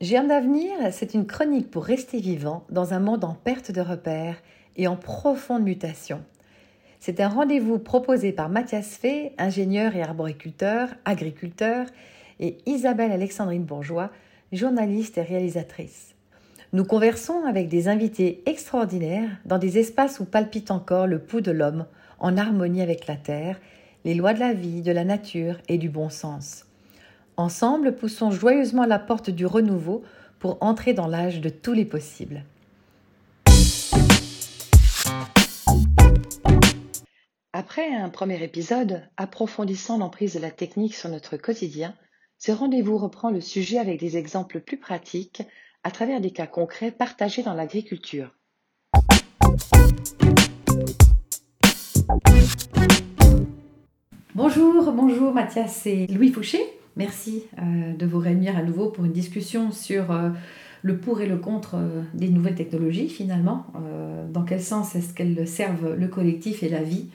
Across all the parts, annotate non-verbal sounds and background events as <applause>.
Germe d'avenir, c'est une chronique pour rester vivant dans un monde en perte de repères et en profonde mutation. C'est un rendez-vous proposé par Mathias Fay, ingénieur et arboriculteur, agriculteur, et Isabelle Alexandrine Bourgeois, journaliste et réalisatrice. Nous conversons avec des invités extraordinaires dans des espaces où palpite encore le pouls de l'homme en harmonie avec la terre, les lois de la vie, de la nature et du bon sens. Ensemble, poussons joyeusement la porte du renouveau pour entrer dans l'âge de tous les possibles. Après un premier épisode approfondissant l'emprise de la technique sur notre quotidien, ce rendez-vous reprend le sujet avec des exemples plus pratiques à travers des cas concrets partagés dans l'agriculture. Bonjour, bonjour Mathias et Louis Fouché. Merci euh, de vous réunir à nouveau pour une discussion sur euh, le pour et le contre euh, des nouvelles technologies finalement. dans quel sens est-ce qu'elles servent le collectif et la vie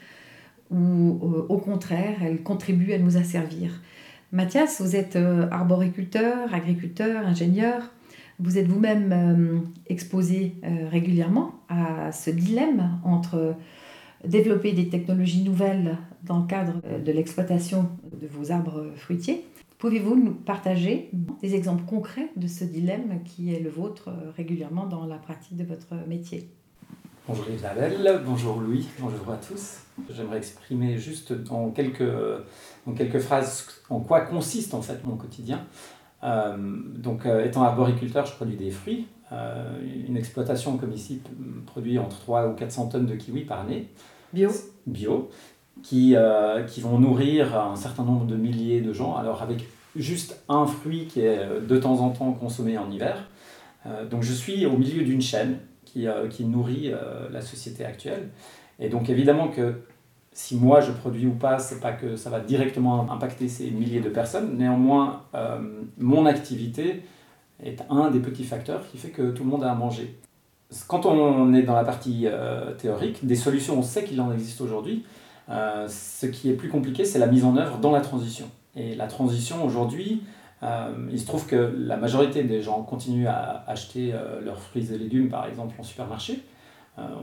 ou au contraire, elles contribuent à nous asservir? Mathias, vous êtes arboriculteur, agriculteur, ingénieur. Vous êtes vous-même exposé régulièrement à ce dilemme entre développer des technologies nouvelles dans le cadre de l'exploitation de vos arbres fruitiers Pouvez-vous nous partager des exemples concrets de ce dilemme qui est le vôtre euh, régulièrement dans la pratique de votre métier? Bonjour Isabelle, bonjour Louis, bonjour à tous. J'aimerais exprimer juste en quelques, en quelques phrases en quoi consiste en fait mon quotidien. Euh, donc euh, étant arboriculteur, je produis des fruits. une exploitation comme ici produit entre 3 ou 400 tonnes de kiwis par année. Bio Bio qui, euh, qui vont nourrir un certain nombre de milliers de gens, alors avec juste un fruit qui est euh, de temps en temps consommé en hiver. Euh, donc je suis au milieu d'une chaîne qui, qui nourrit la société actuelle. Et donc évidemment que si moi je produis ou pas, c'est pas que ça va directement impacter ces milliers de personnes. Néanmoins, mon activité est un des petits facteurs qui fait que tout le monde a à manger. Quand on est dans la partie théorique, des solutions, on sait qu'il en existe aujourd'hui. Euh, ce qui est plus compliqué, c'est la mise en œuvre dans la transition. Et la transition aujourd'hui, euh, il se trouve que la majorité des gens continuent à acheter euh, leurs fruits et légumes, par exemple, en supermarché.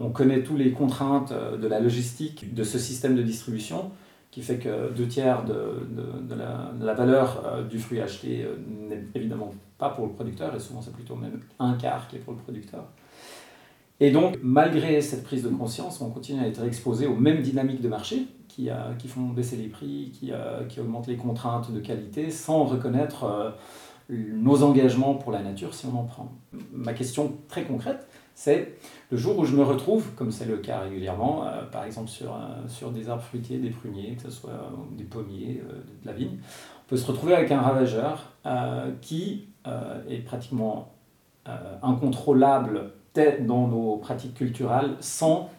on connaît toutes les contraintes de la logistique de ce système de distribution qui fait que deux tiers de, la, de la, valeur du fruit acheté n'est évidemment pas pour le producteur, et souvent c'est plutôt même un quart qui est pour le producteur. Et donc, malgré cette prise de conscience, on continue à être exposé aux mêmes dynamiques de marché qui, euh, qui font baisser les prix, qui, euh, qui, augmentent les contraintes de qualité, sans reconnaître euh, nos engagements pour la nature si on en prend. Ma question très concrète, c'est le jour où je me retrouve, comme c'est le cas régulièrement, par exemple sur, sur des arbres fruitiers, des pruniers, que ce soit des pommiers, de la vigne, on peut se retrouver avec un ravageur qui est pratiquement incontrôlable dans nos pratiques culturelles sans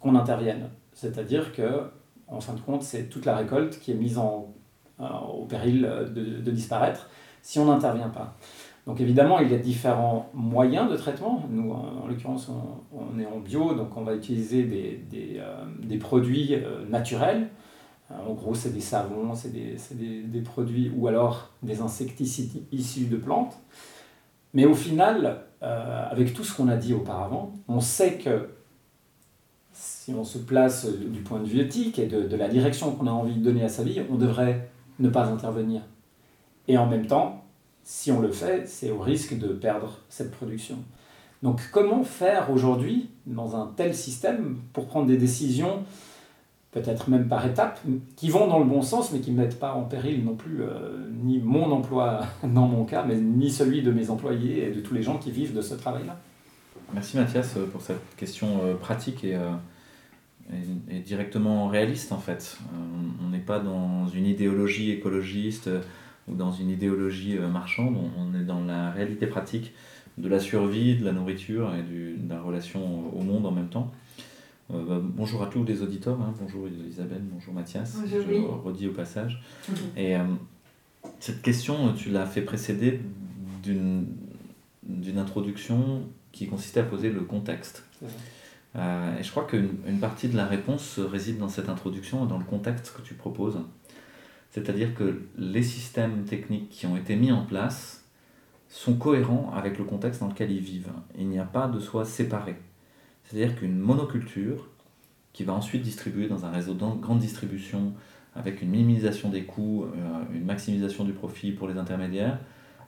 qu'on intervienne. C'est-à-dire que, en fin de compte, c'est toute la récolte qui est mise en, euh, au péril de, de disparaître si on n'intervient pas. Donc évidemment, il y a différents moyens de traitement. Nous, en, l'occurrence, on, est en bio, donc on va utiliser des, des, euh, produits euh, naturels. en gros, c'est des savons, c'est des, des, produits ou alors des insecticides issus de plantes. Mais au final, euh, avec tout ce qu'on a dit auparavant, on sait que si on se place du point de vue éthique et de, la direction qu'on a envie de donner à sa vie, on devrait ne pas intervenir. Et en même temps, si on le fait, c'est au risque de perdre cette production. Donc comment faire aujourd'hui, dans un tel système, pour prendre des décisions peut-être même par étapes, qui vont dans le bon sens, mais qui ne mettent pas en péril non plus euh, ni mon emploi <laughs> dans mon cas, mais ni celui de mes employés et de tous les gens qui vivent de ce travail-là. Merci Mathias euh, pour cette question euh, pratique et, et, directement réaliste en fait. on n'est pas dans une idéologie écologiste ou dans une idéologie marchande, on, est dans la réalité pratique de la survie, de la nourriture et de la relation au monde en même temps. Euh, bah, bonjour à tous les auditeurs, hein. bonjour Isabelle, bonjour Mathias, je redis au passage. Et euh, cette question, tu l'as fait précéder d'une introduction qui consistait à poser le contexte. Euh, et je crois qu'une partie de la réponse réside dans cette introduction et dans le contexte que tu proposes. C'est-à-dire que les systèmes techniques qui ont été mis en place sont cohérents avec le contexte dans lequel ils vivent. Il n'y a pas de soi séparé. C'est-à-dire qu'une monoculture qui va ensuite distribuer dans un réseau de grande distribution avec une minimisation des coûts, euh, une maximisation du profit pour les intermédiaires,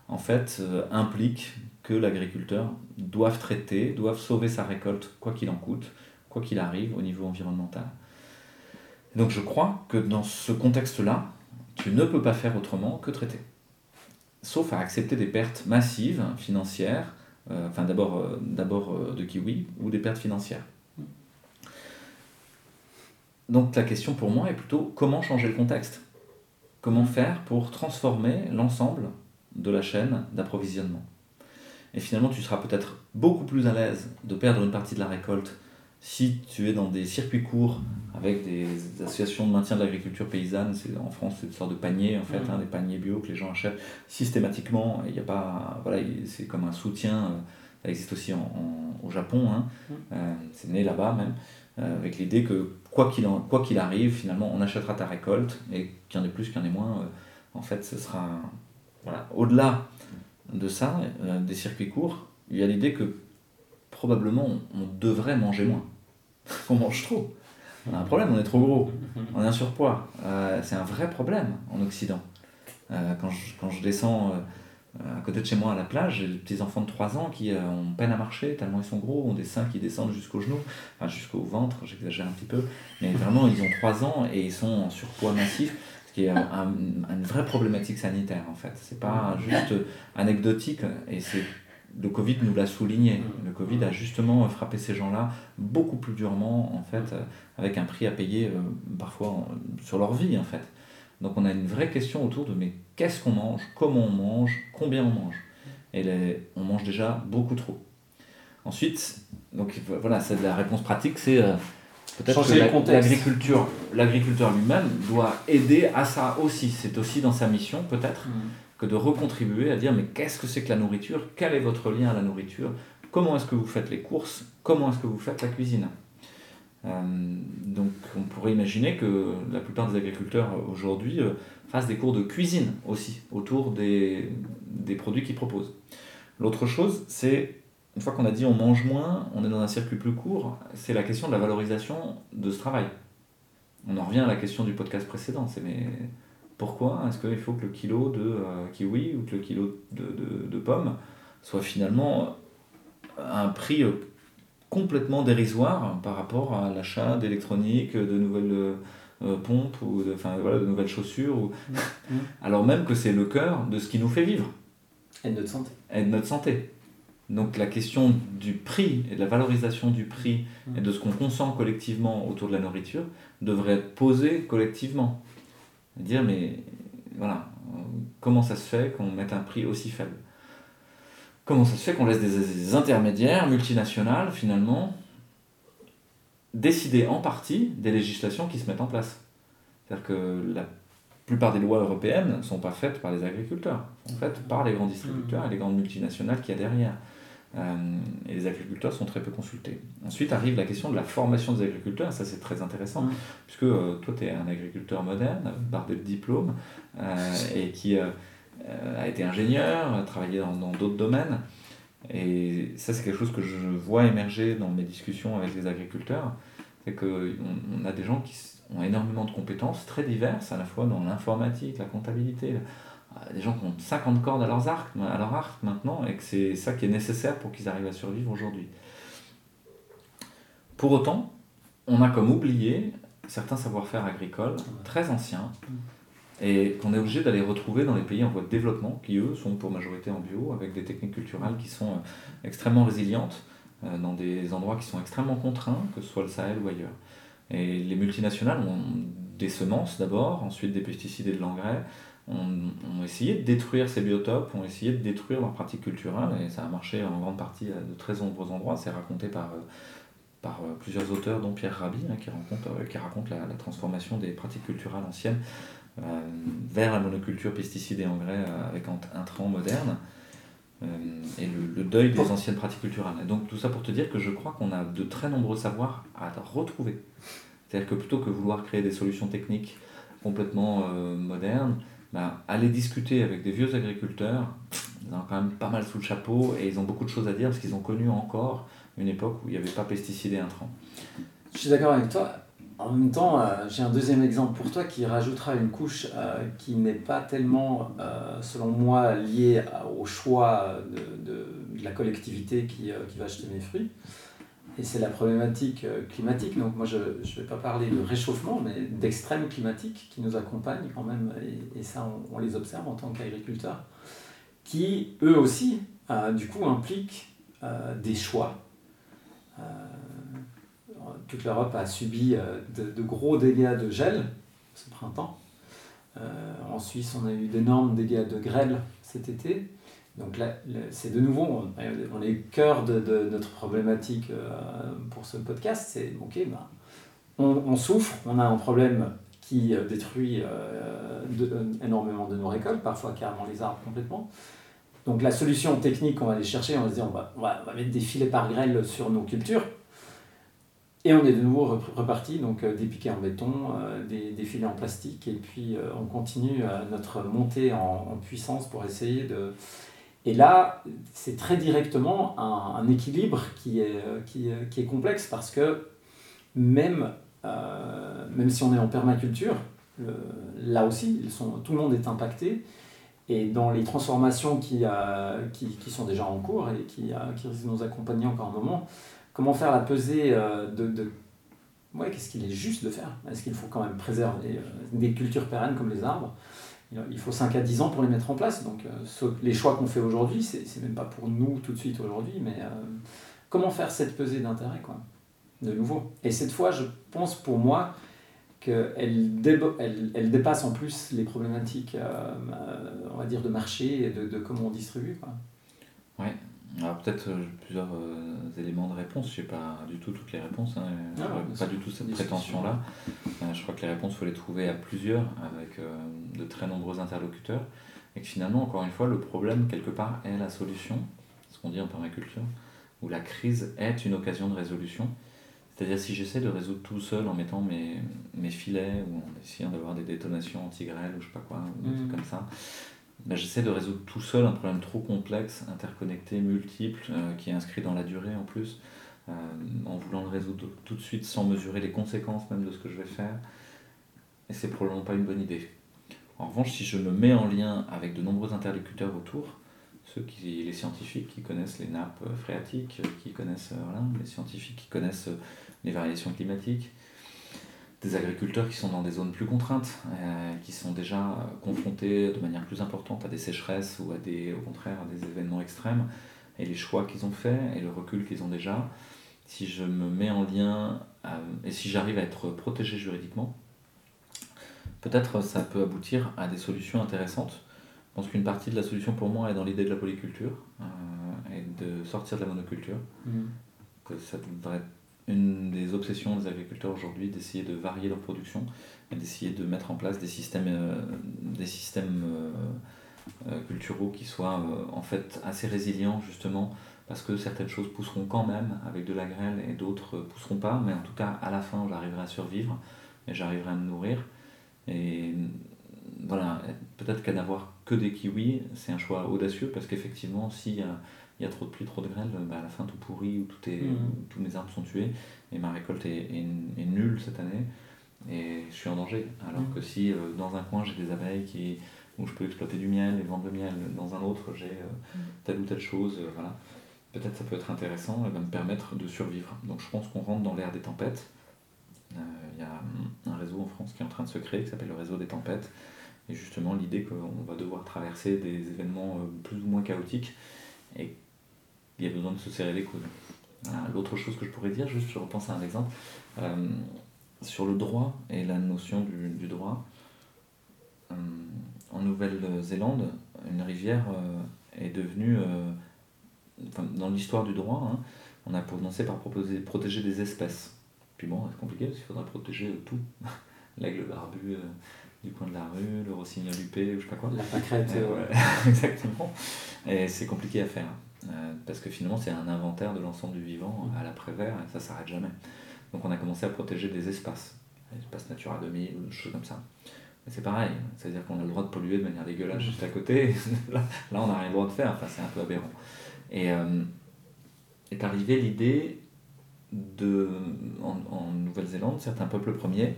en fait, euh, implique que l'agriculteur doive traiter, doive sauver sa récolte, quoi qu'il en coûte, quoi qu'il arrive au niveau environnemental. Donc je crois que dans ce contexte-là, tu ne peux pas faire autrement que traiter. Sauf à accepter des pertes massives financières, enfin d'abord, d'abord de kiwi, ou des pertes financières. Donc la question pour moi est plutôt comment changer le contexte? Comment faire pour transformer l'ensemble de la chaîne d'approvisionnement? Et finalement, tu seras peut-être beaucoup plus à l'aise de perdre une partie de la récolte si tu es dans des circuits courts avec des associations de maintien de l'agriculture paysanne, en France c'est une sorte de panier en fait, mmh. hein, des paniers bio que les gens achètent systématiquement. Il y a pas, voilà, c'est comme un soutien. Euh, ça existe aussi au Japon, hein. mmh. euh, c'est né là-bas même. Euh, avec l'idée que quoi qu'il quoi qu'il arrive, finalement, on achètera ta récolte, et qu'il y en ait plus, qu'il y en ait moins, en fait, ce sera... Voilà. Au-delà de ça, des circuits courts, il y a l'idée que probablement on, devrait manger moins. <laughs> on mange trop. On a un problème, on est trop gros, on est un surpoids. c'est un vrai problème en Occident. quand, je, quand je descends à côté de chez moi à la plage, j'ai des petits enfants de 3 ans qui euh, ont peine à marcher tellement ils sont gros, ont des seins qui descendent jusqu'au genou, enfin jusqu'au ventre, j'exagère un petit peu, mais vraiment ils ont 3 ans et ils sont en surpoids massif, ce qui est une vraie problématique sanitaire en fait. C'est pas juste anecdotique et c'est le Covid nous l'a souligné. Le Covid a justement frappé ces gens-là beaucoup plus durement en fait, avec un prix à payer euh, parfois sur leur vie en fait. Donc on a une vraie question autour de mais qu'est-ce qu'on mange, comment on mange, combien on mange? Et on mange déjà beaucoup trop. Ensuite, donc voilà, c'est la réponse pratique, c'est euh, peut-être que l'agriculture, l'agriculteur lui-même doit aider à ça aussi. C'est aussi dans sa mission peut-être mm. Que de recontribuer à dire mais qu'est-ce que c'est que la nourriture, quel est votre lien à la nourriture, comment est-ce que vous faites les courses, comment est-ce que vous faites la cuisine? Euh, donc on pourrait imaginer que la plupart des agriculteurs aujourd'hui euh, fassent des cours de cuisine aussi autour des, des produits qu'ils proposent. L'autre chose, c'est, une fois qu'on a dit on mange moins, on est dans un circuit plus court, c'est la question de la valorisation de ce travail. On en revient à la question du podcast précédent, c'est mais pourquoi est-ce qu'il faut que le kilo de euh, kiwi ou que le kilo de, de, de pommes soit finalement à un prix complètement dérisoire par rapport à l'achat d'électronique, de nouvelles euh, pompes ou de, enfin, voilà, de nouvelles chaussures, ou... Mm. <laughs> Mm. alors même que c'est le cœur de ce qui nous fait vivre. Et de notre santé. Et de notre santé. Donc la question du prix et de la valorisation du prix mm. et de ce qu'on consomme collectivement autour de la nourriture devrait être posée collectivement. Dire mais voilà, comment ça se fait qu'on mette un prix aussi faible? Comment ça se fait qu'on laisse des, intermédiaires multinationales, finalement, décider en partie des législations qui se mettent en place? C'est-à-dire que la plupart des lois européennes ne sont pas faites par les agriculteurs, sont faites par les grands distributeurs et les grandes multinationales qu'il y a derrière. Euh, et les agriculteurs sont très peu consultés. Ensuite arrive la question de la formation des agriculteurs, ça c'est très intéressant, puisque euh, toi tu es un agriculteur moderne, bardé de diplôme, euh, et qui a été ingénieur, a travaillé dans d'autres domaines. Et ça, c'est quelque chose que je vois émerger dans mes discussions avec les agriculteurs. C'est qu'on on a des gens qui ont énormément de compétences très diverses, à la fois dans l'informatique, la comptabilité. Euh, des gens qui ont 50 cordes à, leurs arcs, à leur arc maintenant, et que c'est ça qui est nécessaire pour qu'ils arrivent à survivre aujourd'hui. Pour autant, on a comme oublié certains savoir-faire agricoles très anciens et qu'on est obligé d'aller retrouver dans les pays en voie de développement, qui eux sont pour majorité en bio, avec des techniques culturelles qui sont euh, extrêmement résilientes, euh, dans des endroits qui sont extrêmement contraints, que ce soit le Sahel ou ailleurs. Et les multinationales ont des semences d'abord, ensuite des pesticides et de l'engrais, ont, essayé de détruire ces biotopes, ont essayé de détruire leurs pratiques culturelles, et ça a marché en grande partie à de très nombreux endroits, c'est raconté par... Euh, par plusieurs auteurs, dont Pierre Rabhi, hein, qui, raconte, qui raconte la, la, transformation des pratiques culturelles anciennes euh, vers la monoculture pesticides et engrais euh, avec un train moderne euh, et le, deuil des anciennes pratiques culturelles. donc tout ça pour te dire que je crois qu'on a de très nombreux savoirs à retrouver. C'est-à-dire que plutôt que vouloir créer des solutions techniques complètement modernes, ben, aller discuter avec des vieux agriculteurs, ils ont quand même pas mal sous le chapeau et ils ont beaucoup de choses à dire parce qu'ils ont connu encore une époque où il n'y avait pas pesticides et intrants. Je suis d'accord avec toi. En même temps, euh, j'ai un deuxième exemple pour toi qui rajoutera une couche euh, qui n'est pas tellement, euh, selon moi, liée au choix de, de, de la collectivité qui, qui, va acheter mes fruits. Et c'est la problématique climatique. Donc moi, je ne vais pas parler de réchauffement, mais d'extrême climatique qui nous accompagne quand même. Et, ça, on, les observe en tant qu'agriculteurs, qui, eux aussi, du coup, impliquent des choix toute l'Europe a subi euh, de, gros dégâts de gel ce printemps. Euh, en Suisse, on a eu d'énormes dégâts de grêle cet été. Donc là, c'est de nouveau, on, est au cœur de, notre problématique euh, pour ce podcast. C'est ok, ben, on, souffre, on a un problème qui détruit énormément de nos récoltes, parfois carrément les arbres complètement. Donc la solution technique qu'on va aller chercher, on va se dire on va, on va mettre des filets par grêle sur nos cultures. Et on est de nouveau reparti, donc euh, des piquets en béton, euh, des, des, filets en plastique, et puis euh, on continue notre montée en, puissance pour essayer de... Et là, c'est très directement un, équilibre qui est, qui, qui, est complexe parce que même, même si on est en permaculture, là aussi, ils sont, tout le monde est impacté. Et dans les transformations qui, qui, sont déjà en cours et qui, qui risquent de nous accompagner encore un moment, comment faire la pesée euh, de, de ouais, qu'est-ce qu'il est juste de faire? Est-ce qu'il faut quand même préserver euh, des cultures pérennes comme les arbres? Il faut 5 à 10 ans pour les mettre en place. Donc euh, les choix qu'on fait aujourd'hui, c'est même pas pour nous tout de suite aujourd'hui, mais comment faire cette pesée d'intérêt quoi De nouveau? Et cette fois, je pense pour moi qu'elle elle, dépasse en plus les problématiques, dire, de marché et de, de comment on distribue. Quoi. Alors peut-être euh, plusieurs euh, éléments de réponse, je n'ai pas du tout toutes les réponses, hein, ah pas du tout cette prétention-là. Euh, je crois que les réponses, il faut les trouver à plusieurs, avec de très nombreux interlocuteurs, et que finalement, encore une fois, le problème, quelque part, est la solution, ce qu'on dit en permaculture, où la crise est une occasion de résolution. C'est-à-dire si j'essaie de résoudre tout seul en mettant mes, mes filets, ou en essayant d'avoir des détonations anti-grêle, ou je sais pas quoi, ou des trucs mmh. comme ça, bah, j'essaie de résoudre tout seul un problème trop complexe, interconnecté, multiple, euh, qui est inscrit dans la durée en plus, euh, en voulant le résoudre tout de suite sans mesurer les conséquences même de ce que je vais faire. Et c'est probablement pas une bonne idée. En revanche, si je me mets en lien avec de nombreux interlocuteurs autour, ceux qui, les scientifiques qui connaissent les nappes phréatiques, qui connaissent voilà, les scientifiques qui connaissent les variations climatiques, des agriculteurs qui sont dans des zones plus contraintes, euh, qui sont déjà confrontés de manière plus importante à des sécheresses ou à des, au contraire à des événements extrêmes, et les choix qu'ils ont faits et le recul qu'ils ont déjà, si je me mets en lien euh, et si j'arrive à être protégé juridiquement, peut-être ça peut aboutir à des solutions intéressantes. Je pense qu'une partie de la solution pour moi est dans l'idée de la polyculture euh, et de sortir de la monoculture. Mmh. Que ça une des obsessions des agriculteurs aujourd'hui d'essayer de varier leur production et d'essayer de mettre en place des systèmes, euh, des systèmes euh, euh, culturaux qui soient en fait assez résilients justement parce que certaines choses pousseront quand même avec de la grêle et d'autres pousseront pas, mais en tout cas à la fin j'arriverai à survivre et j'arriverai à me nourrir. Et voilà, peut-être qu'à n'avoir que des kiwis, c'est un choix audacieux parce qu'effectivement, a il y a trop de pluie, trop de grêle, bah à la fin tout pourrit, ou tout est, mmh. tous mes arbres sont tués, et ma récolte est, est, nulle cette année, et je suis en danger. Alors mmh. que si euh, dans un coin j'ai des abeilles qui, où je peux exploiter du miel et vendre le miel, dans un autre j'ai euh, mmh. telle ou telle chose, euh, voilà, peut-être ça peut être intéressant et va me permettre de survivre. Donc je pense qu'on rentre dans l'ère des tempêtes. Il y a un réseau en France qui est en train de se créer qui s'appelle le réseau des tempêtes. Et justement l'idée qu'on va devoir traverser des événements plus ou moins chaotiques et il y a besoin de se serrer les coudes. L'autre chose que je pourrais dire, juste je repense à un exemple, euh, sur le droit et la notion du, droit. Euh, en Nouvelle-Zélande, une rivière euh, est devenue, dans l'histoire du droit, hein, on a commencé par proposer, protéger des espèces. Puis bon, c'est compliqué parce qu'il faudrait protéger tout. <laughs> L'aigle barbu du coin de la rue, le rossignol huppé, ou je sais pas quoi. La pâquerette. <laughs> exactement. Et c'est compliqué à faire. Euh, parce que finalement c'est un inventaire de l'ensemble du vivant à l'après-vert et ça s'arrête jamais. Donc on a commencé à protéger des espaces, espaces Natura 2000 ou des choses comme ça. c'est pareil, c'est-à-dire qu'on a le droit de polluer de manière dégueulasse juste à côté, <laughs> là, on n'a rien le droit de faire, enfin, c'est un peu aberrant. Et euh, est arrivée l'idée de, en, Nouvelle-Zélande, certains peuples premiers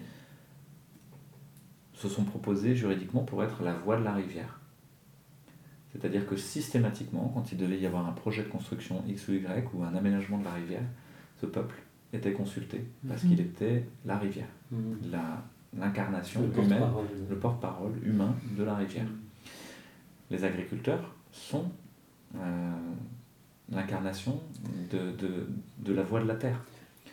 se sont proposés juridiquement pour être la voie de la rivière. C'est-à-dire que systématiquement, quand il devait y avoir un projet de construction X ou Y ou un aménagement de la rivière, ce peuple était consulté parce qu'il mhm. était la rivière, mhm. l'incarnation humaine, le porte-parole humain de la rivière. Mhm. Les agriculteurs sont euh, l'incarnation de, de, de, la voie de la terre.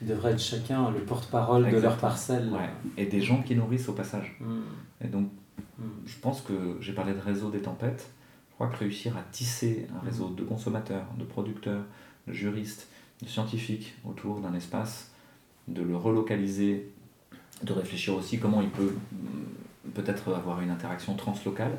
Ils devraient être chacun le porte-parole de leur parcelle. Et des gens qui nourrissent au passage. Et donc, je pense que j'ai parlé de réseau des tempêtes. Crois que réussir à tisser un réseau de consommateurs, de producteurs, de juristes, de scientifiques autour d'un espace, de le relocaliser, de réfléchir aussi comment il peut mm, peut-être avoir une interaction translocale,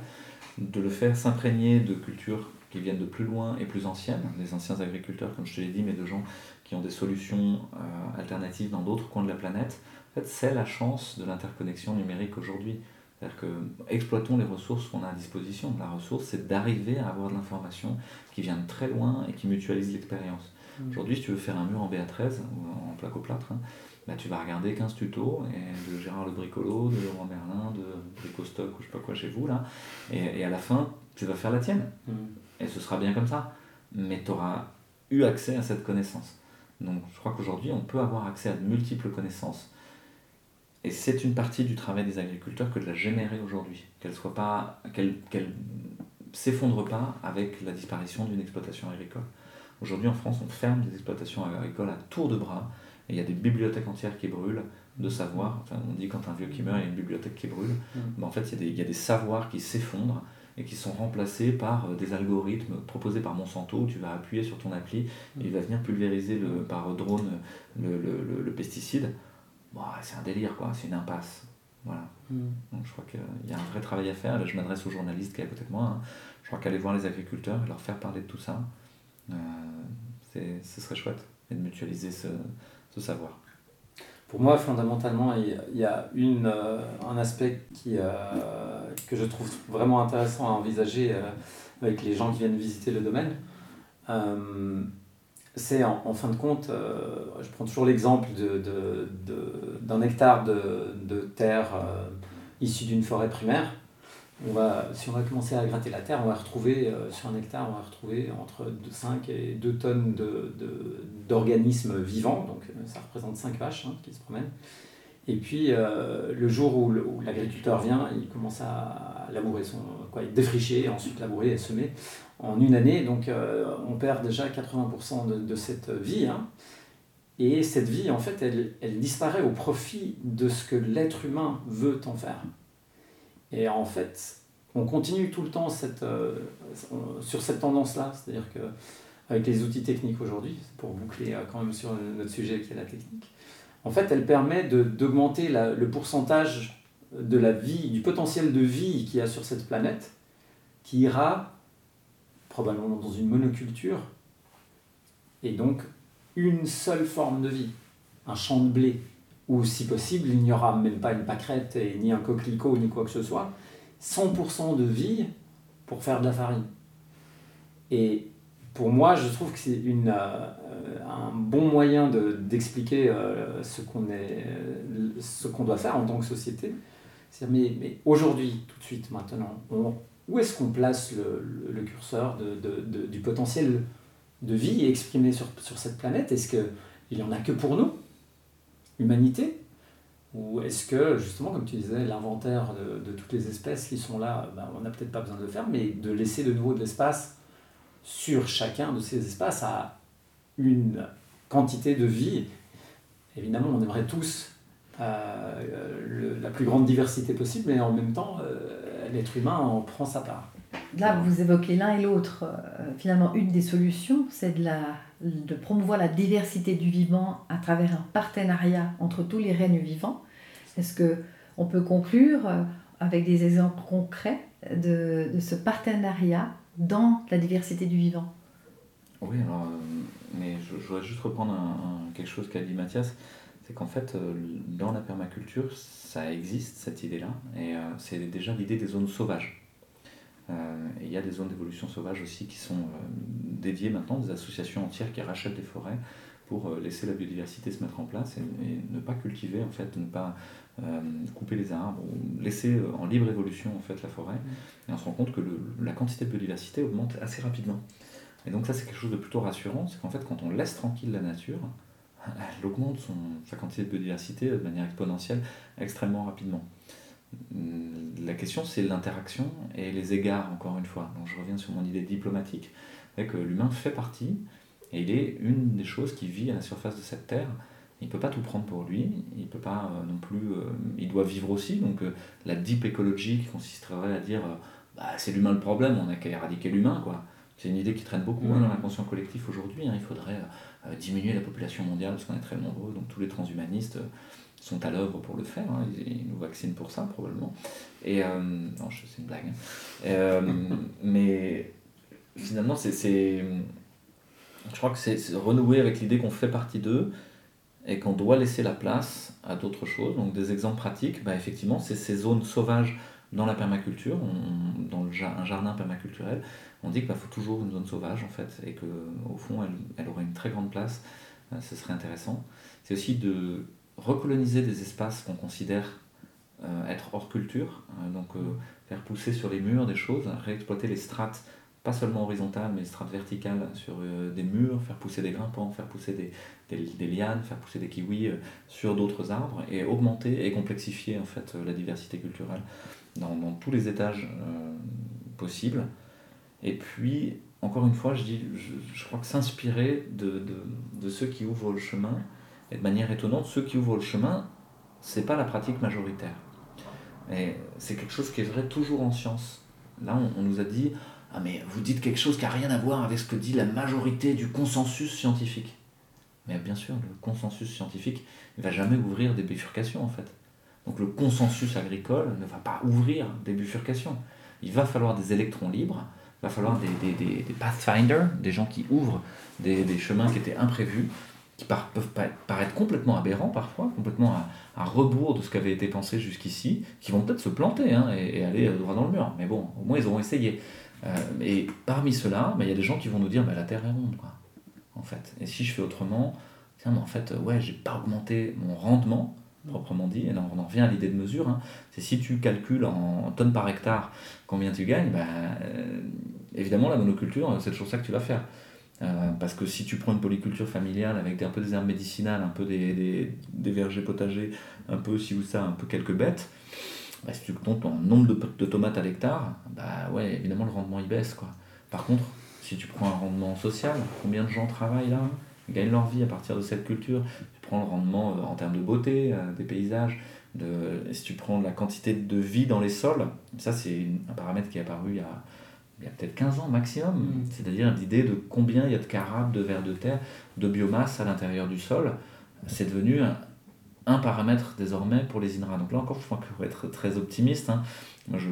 de le faire s'imprégner de cultures qui viennent de plus loin et plus anciennes, des anciens agriculteurs, comme je te l'ai dit, mais de gens qui ont des solutions euh, alternatives dans d'autres coins de la planète. En fait, c'est la chance de l'interconnexion numérique aujourd'hui. C'est-à-dire que exploitons les ressources qu'on a à disposition. La ressource, c'est d'arriver à avoir de l'information qui vient de très loin et qui mutualise l'expérience. Mm. Aujourd'hui, si tu veux faire un mur en BA13 ou en placo-plâtre, hein, bah, tu vas regarder 15 tutos et de Gérard Le Bricolo, de Laurent Merlin, de Bricostock ou je sais pas quoi chez vous là. Et, et à la fin, tu vas faire la tienne. Mm. Et ce sera bien comme ça. Mais tu auras eu accès à cette connaissance. Donc je crois qu'aujourd'hui, on peut avoir accès à de multiples connaissances. Et c'est une partie du travail des agriculteurs que de la générer aujourd'hui. Qu'elle soit pas, qu'elle, qu'elle s'effondre pas avec la disparition d'une exploitation agricole. Aujourd'hui en France, on ferme des exploitations agricoles à tour de bras, et il y a des bibliothèques entières qui brûlent de savoir. Enfin, on dit quand un vieux qui meurt, il y a une bibliothèque qui brûle. Mm. Mais en fait, il y, a des, il y a des savoirs qui s'effondrent et qui sont remplacés par euh, des algorithmes proposés par Monsanto. Où tu vas appuyer sur ton appli et il va venir pulvériser le, par drone le, le, le pesticide. C'est un délire, quoi. C'est une impasse. Voilà. Mm. Donc je crois qu'il y a un vrai travail à faire. Là, je m'adresse aux journalistes qui est à côté de moi. Hein. Je crois qu'aller voir les agriculteurs et leur faire parler de tout ça, euh, ce serait chouette. Et de mutualiser ce, ce savoir. Pour moi, fondamentalement, il y a une, euh, un aspect qui, euh, que je trouve vraiment intéressant à envisager avec les gens qui viennent visiter le domaine. C'est en, fin de compte, je prends toujours l'exemple d'un hectare de, de terre issue d'une forêt primaire on va, si on va commencer à gratter la terre, on va retrouver, euh, sur un hectare, on va retrouver entre 5 et 2 tonnes d'organismes de, vivants, donc euh, ça représente 5 vaches hein, qui se promènent. Et puis, euh, le jour où l'agriculteur vient, il commence à labourer son. Quoi, défricher, ensuite labourer semer en une année. Donc, on perd déjà 80% de, cette vie. Hein. Et cette vie, en fait, elle, disparaît au profit de ce que l'être humain veut en faire. Et en fait, on continue tout le temps cette, euh, sur cette tendance-là, c'est-à-dire que avec les outils techniques aujourd'hui, pour boucler euh, quand même sur notre sujet qui est la technique, en fait, elle permet d'augmenter le pourcentage de la vie, du potentiel de vie qu'il y a sur cette planète, qui ira probablement dans une monoculture, et donc une seule forme de vie, un champ de blé, où si possible, il n'y aura même pas une pâquerette et ni un coquelicot ni quoi que ce soit, 100% de vie pour faire de la farine. Pour moi, je trouve que c'est une, euh, un bon moyen d'expliquer euh, ce qu'on doit faire en tant que société. Mais, aujourd'hui, tout de suite, maintenant, où est-ce qu'on place le, curseur du potentiel de vie exprimé sur, sur cette planète? Est-ce qu'il n'y en a que pour nous humanité Ou est-ce que, justement, comme tu disais, l'inventaire de, toutes les espèces qui sont là, ben, on n'a peut-être pas besoin de le faire, mais de laisser de nouveau de l'espace sur chacun de ces espaces à une quantité de vie. Évidemment, on aimerait tous euh, la plus grande diversité possible, mais en même temps, euh, l'être humain en prend sa part. Là, vous évoquez l'un et l'autre. Euh, finalement, une des solutions, c'est de, de promouvoir la diversité du vivant à travers un partenariat entre tous les règnes vivants. Est-ce que on peut conclure avec des exemples concrets de, de, ce partenariat dans la diversité du vivant Oui, alors, euh, mais je, voudrais juste reprendre quelque chose qu'a dit Mathias. c'est qu'en fait, euh, dans la permaculture, ça existe, cette idée-là, et euh, c'est déjà l'idée des zones sauvages. Euh, il y a des zones d'évolution sauvage aussi qui sont dédiées maintenant, des associations entières qui rachètent des forêts pour laisser la biodiversité se mettre en place et, ne pas cultiver, en fait, ne pas couper les arbres, laisser en libre évolution en fait la forêt. Et on se rend compte que la quantité de biodiversité augmente assez rapidement. Et donc ça c'est quelque chose de plutôt rassurant, c'est qu'en fait quand on laisse tranquille la nature, elle augmente son, sa quantité de biodiversité de manière exponentielle extrêmement rapidement. La question, c'est l'interaction et les égards, encore une fois. Donc je reviens sur mon idée diplomatique, c'est que l'humain fait partie, et il est une des choses qui vit à la surface de cette terre. Il ne peut pas tout prendre pour lui, il peut pas euh, non plus, euh, il doit vivre aussi. Donc euh, la deep écologie qui consisterait à dire, bah, c'est l'humain le problème, on n'a qu'à éradiquer l'humain, quoi. C'est une idée qui traîne beaucoup hein, dans l'inconscient collectif aujourd'hui. Hein. Il faudrait diminuer la population mondiale parce qu'on est très nombreux, donc tous les transhumanistes sont à l'œuvre pour le faire, hein. ils, nous vaccinent pour ça probablement. Et, euh, non, c'est une blague. <laughs> mais finalement, c'est, je crois que c'est, renouer avec l'idée qu'on fait partie d'eux et qu'on doit laisser la place à d'autres choses. Donc des exemples pratiques, bah, effectivement, c'est ces zones sauvages dans la permaculture, dans le, un jardin permaculturel, on dit qu'il bah, faut toujours une zone sauvage en fait, et qu'au fond elle, elle, aurait une très grande place, euh, ce serait intéressant. C'est aussi de recoloniser des espaces qu'on considère euh, être hors culture, euh, donc faire pousser sur les murs des choses, réexploiter les strates, pas seulement horizontales, mais strates verticales sur des murs, faire pousser des grimpants, faire pousser des, des, lianes, faire pousser des kiwis sur d'autres arbres, et augmenter et complexifier en fait la diversité culturelle dans, dans tous les étages possibles. Et puis, encore une fois, je, dis, je, crois que s'inspirer de, de, de, ceux qui ouvrent le chemin, et de manière étonnante, ceux qui ouvrent le chemin, c'est pas la pratique majoritaire. Et c'est quelque chose qui est vrai toujours en science. Là, on, nous a dit Ah, mais vous dites quelque chose qui n'a rien à voir avec ce que dit la majorité du consensus scientifique. Mais bien sûr, le consensus scientifique ne va jamais ouvrir des bifurcations, en fait. Donc le consensus agricole ne va pas ouvrir des bifurcations. Il va falloir des électrons libres il va falloir des, des, des, des, pathfinders, des gens qui ouvrent des, chemins qui étaient imprévus, qui peuvent paraître complètement aberrants parfois, complètement à, rebours de ce qui avait été pensé jusqu'ici, qui vont peut-être se planter hein, et, aller droit dans le mur. Mais bon, au moins ils auront essayé. Euh, et parmi ceux-là, bah, il y a des gens qui vont nous dire bah, la Terre est ronde, quoi, en fait. Et si je fais autrement, tiens, mais en fait, ouais, j'ai pas augmenté mon rendement, proprement dit, et là on en revient à l'idée de mesure, hein. c'est si tu calcules en tonnes par hectare combien tu gagnes, bah, euh, évidemment la monoculture, c'est toujours ça que tu vas faire. Euh, parce que si tu prends une polyculture familiale avec un peu des herbes médicinales, un peu des, des, vergers potagers, un peu si ou ça, un peu quelques bêtes, bah, si tu comptes en nombre de, de tomates à l'hectare, bah ouais, évidemment le rendement il baisse. Quoi. Par contre, si tu prends un rendement social, combien de gens travaillent là, gagnent leur vie à partir de cette culture, prends le rendement euh, en termes de beauté euh, des paysages, de, si tu prends la quantité de vie dans les sols, ça c'est un paramètre qui est apparu il y a, il y a peut-être 15 ans maximum, mm. c'est-à-dire l'idée de combien il y a de carats, de vers de terre, de biomasse à l'intérieur du sol, c'est devenu un, un, paramètre désormais pour les INRA. Donc là encore, je crois qu'il faut être très optimiste. Hein. Moi, je,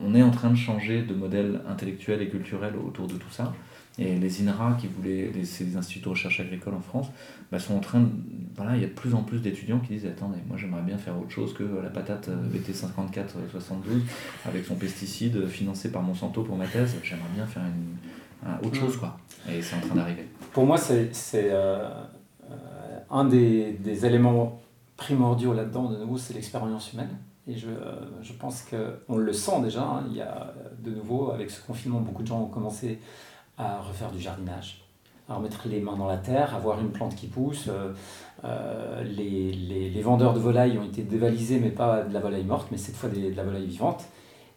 on est en train de changer de modèle intellectuel et culturel autour de tout ça. Et les INRA, qui voulaient, les, instituts de recherche agricole en France, bah, sont en train de. Voilà, il y a de plus en plus d'étudiants qui disent Attendez, moi j'aimerais bien faire autre chose que la patate BT5472 avec son pesticide financé par Monsanto pour ma thèse. J'aimerais bien faire une, autre chose, quoi. Et c'est en train d'arriver. Pour moi, c'est euh, euh, un des, des, éléments primordiaux là-dedans, de nouveau, c'est l'expérience humaine. Et je, je pense qu'on le sent déjà. Hein. il y a de nouveau, avec ce confinement, beaucoup de gens ont commencé à refaire du jardinage, à remettre les mains dans la terre, à voir une plante qui pousse. Euh, euh, les, vendeurs de volailles ont été dévalisés, mais pas de la volaille morte, mais cette fois de la volaille vivante.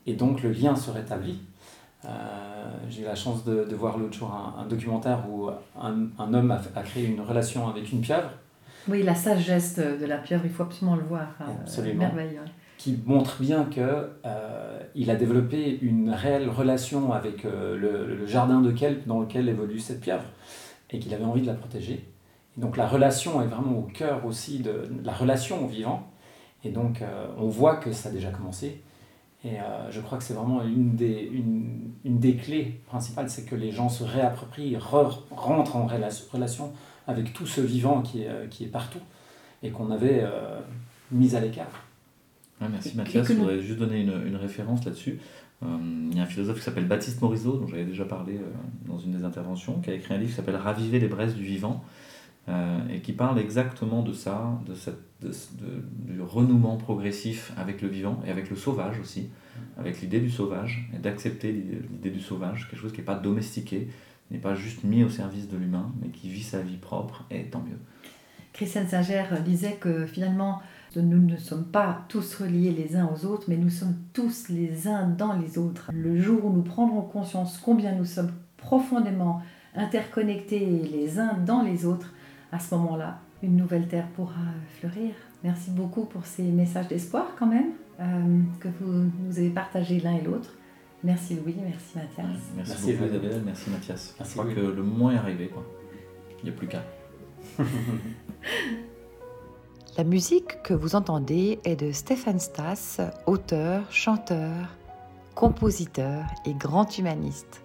Et donc le lien se rétablit. Euh, j'ai eu la chance de, de voir l'autre jour un, documentaire où un, un homme a, a, créé une relation avec une pieuvre. Oui, la sagesse de la pieuvre, il faut absolument le voir. Absolument. Merveille, qui montre bien qu'il euh, a développé une réelle relation avec euh, le, le, jardin de kelp dans lequel évolue cette pieuvre et qu'il avait envie de la protéger. Et donc la relation est vraiment au cœur aussi de, la relation au vivant. Et donc euh, on voit que ça a déjà commencé. Et euh, je crois que c'est vraiment une des, une, une des clés principales, c'est que les gens se réapproprient, re, rentrent en relation avec tout ce vivant qui est, qui est partout et qu'on avait mis à l'écart. merci Mathias, je voudrais juste donner une, une référence là-dessus. il y a un philosophe qui s'appelle Baptiste Morisot, dont j'avais déjà parlé dans une des interventions, qui a écrit un livre qui s'appelle Raviver les braises du vivant, et qui parle exactement de ça, de cette de, du renouement progressif avec le vivant et avec le sauvage aussi, avec l'idée du sauvage, et d'accepter l'idée du sauvage, quelque chose qui n'est pas domestiqué, n'est pas juste mis au service de l'humain, mais qui vit sa vie propre, et tant mieux. Christiane Singer disait que finalement, nous ne sommes pas tous reliés les uns aux autres, mais nous sommes tous les uns dans les autres. Le jour où nous prendrons conscience combien nous sommes profondément interconnectés les uns dans les autres, à ce moment-là, une nouvelle terre pourra fleurir. Merci beaucoup pour ces messages d'espoir quand même euh, que vous nous avez partagés l'un et l'autre. Merci Louis, merci Mathias. Merci, beaucoup Isabelle, merci Mathias. Je crois que le moment est arrivé. Quoi. Il n'y a plus qu'à. <laughs> La musique que vous entendez est de Stéphane Stas, auteur, chanteur, compositeur et grand humaniste.